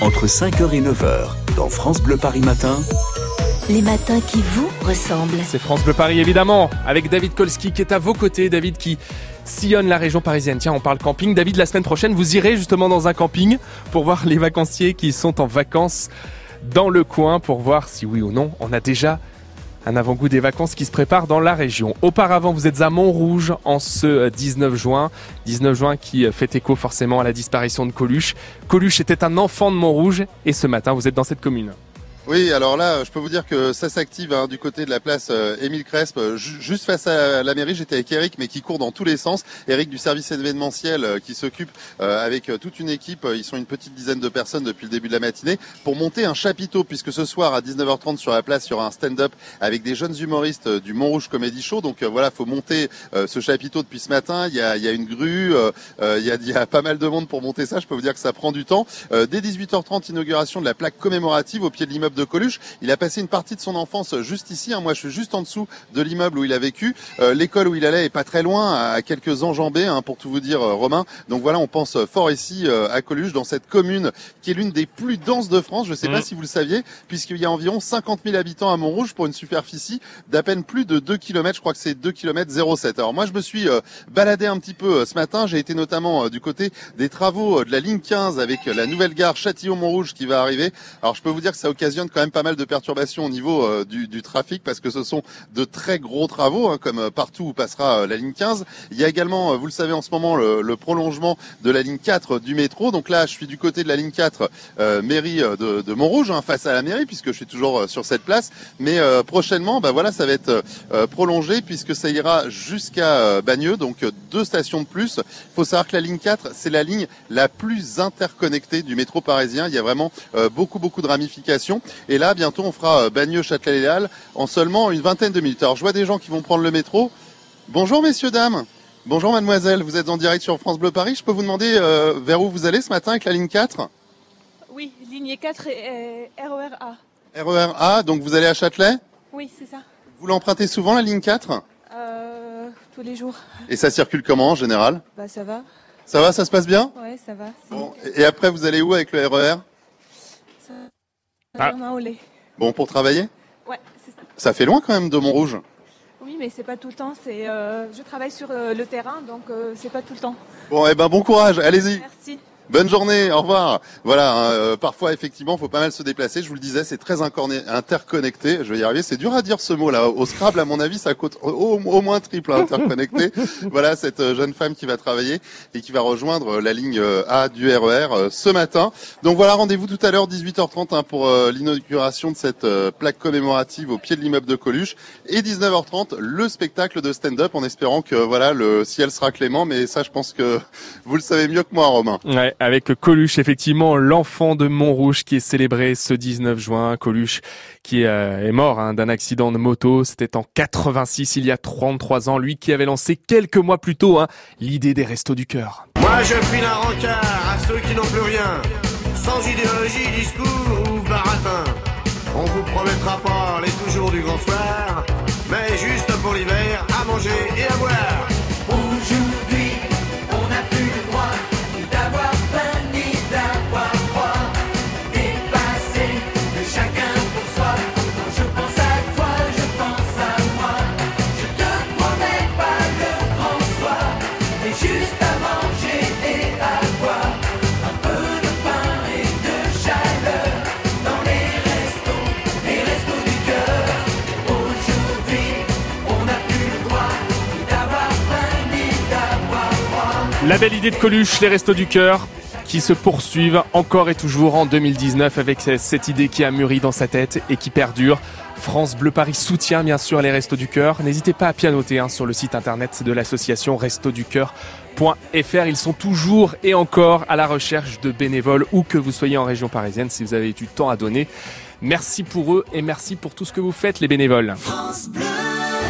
entre 5h et 9h dans France Bleu Paris Matin. Les matins qui vous ressemblent. C'est France Bleu Paris évidemment, avec David Kolski qui est à vos côtés. David qui sillonne la région parisienne. Tiens, on parle camping. David, la semaine prochaine, vous irez justement dans un camping pour voir les vacanciers qui sont en vacances dans le coin pour voir si oui ou non on a déjà un avant-goût des vacances qui se préparent dans la région. Auparavant, vous êtes à Montrouge en ce 19 juin. 19 juin qui fait écho forcément à la disparition de Coluche. Coluche était un enfant de Montrouge et ce matin, vous êtes dans cette commune. Oui, alors là, je peux vous dire que ça s'active hein, du côté de la place euh, Émile Crespe, euh, juste face à la mairie. J'étais avec Eric, mais qui court dans tous les sens. Eric du service événementiel euh, qui s'occupe avec toute une équipe. Ils sont une petite dizaine de personnes depuis le début de la matinée pour monter un chapiteau, puisque ce soir à 19h30 sur la place, il y aura un stand-up avec des jeunes humoristes du Montrouge Comedy Show. Donc voilà, faut monter ce chapiteau depuis ce matin. Il y a, il y a une grue, il, y a, il y a pas mal de monde pour monter ça. Je peux vous dire que ça prend du temps. dès 18h30, inauguration de la plaque commémorative au pied de l'immeuble de Coluche. Il a passé une partie de son enfance juste ici. Hein. Moi, je suis juste en dessous de l'immeuble où il a vécu. Euh, l'école où il allait est pas très loin, à quelques enjambées, hein, pour tout vous dire, euh, Romain. Donc voilà, on pense fort ici euh, à Coluche, dans cette commune qui est l'une des plus denses de France. Je ne sais pas mmh. si vous le saviez, puisqu'il y a environ 50 000 habitants à Montrouge pour une superficie d'à peine plus de 2 km. Je crois que c'est 2 km 07. Alors moi, je me suis baladé un petit peu ce matin. J'ai été notamment du côté des travaux de la ligne 15 avec la nouvelle gare Châtillon-Montrouge qui va arriver. Alors je peux vous dire que ça occasionne quand même pas mal de perturbations au niveau euh, du, du, trafic parce que ce sont de très gros travaux, hein, comme euh, partout où passera euh, la ligne 15. Il y a également, vous le savez en ce moment, le, le, prolongement de la ligne 4 du métro. Donc là, je suis du côté de la ligne 4, mairie de, de Montrouge, hein, face à la mairie, puisque je suis toujours sur cette place. Mais prochainement, bah voilà, ça va être prolongé puisque ça ira jusqu'à Bagneux, donc deux stations de plus. Il faut savoir que la ligne 4, c'est la ligne la plus interconnectée du métro parisien. Il y a vraiment beaucoup, beaucoup de ramifications. Et là, bientôt on fera euh, Bagneux-Châtelet-Léal en seulement une vingtaine de minutes. Alors je vois des gens qui vont prendre le métro. Bonjour messieurs, dames. Bonjour mademoiselle, vous êtes en direct sur France Bleu Paris. Je peux vous demander euh, vers où vous allez ce matin avec la ligne 4 Oui, ligne 4 et RER A. RER A, donc vous allez à Châtelet? Oui, c'est ça. Vous l'empruntez souvent la ligne 4 euh, Tous les jours. Et ça circule comment en général? Bah ça va. Ça va, ça se passe bien? Oui, ça va. Et après vous allez où avec le RER ça... Ah. Bon, pour travailler Ouais, c'est ça. Ça fait loin quand même de Montrouge Oui, mais c'est pas tout le temps. C'est, euh, je travaille sur euh, le terrain, donc euh, c'est pas tout le temps. Bon, eh ben bon courage, allez-y. Merci. Bonne journée, au revoir. Voilà, hein, euh, parfois effectivement, faut pas mal se déplacer. Je vous le disais, c'est très interconnecté. Je vais y arriver. C'est dur à dire ce mot-là. Au Scrabble, à mon avis, ça coûte au, moins triple interconnecté. voilà cette euh, jeune femme qui va travailler et qui va rejoindre euh, la ligne A du RER ce matin. Donc voilà, rendez-vous tout à l'heure 18h30 hein, pour l'inauguration de cette plaque commémorative au pied de l'immeuble de Coluche et 19h30 le spectacle de stand-up en espérant que voilà le ciel sera clément. Mais ça, je pense que vous le savez mieux que moi, Romain. Ouais avec Coluche, effectivement, l'enfant de Montrouge qui est célébré ce 19 juin. Coluche qui euh, est mort hein, d'un accident de moto. C'était en 86, il y a 33 ans. Lui qui avait lancé quelques mois plus tôt hein, l'idée des restos du cœur. Moi je file un rencard à ceux qui n'ont plus rien. Sans idéologie, discours ou baratin. On vous promettra pas les toujours du grand soir. Mais juste pour l'hiver, à manger et La belle idée de Coluche, les restos du cœur, qui se poursuivent encore et toujours en 2019 avec cette idée qui a mûri dans sa tête et qui perdure. France Bleu Paris soutient bien sûr les Restos du Cœur. N'hésitez pas à pianoter hein, sur le site internet de l'association restoducœur.fr. Ils sont toujours et encore à la recherche de bénévoles où que vous soyez en région parisienne si vous avez du temps à donner. Merci pour eux et merci pour tout ce que vous faites les bénévoles.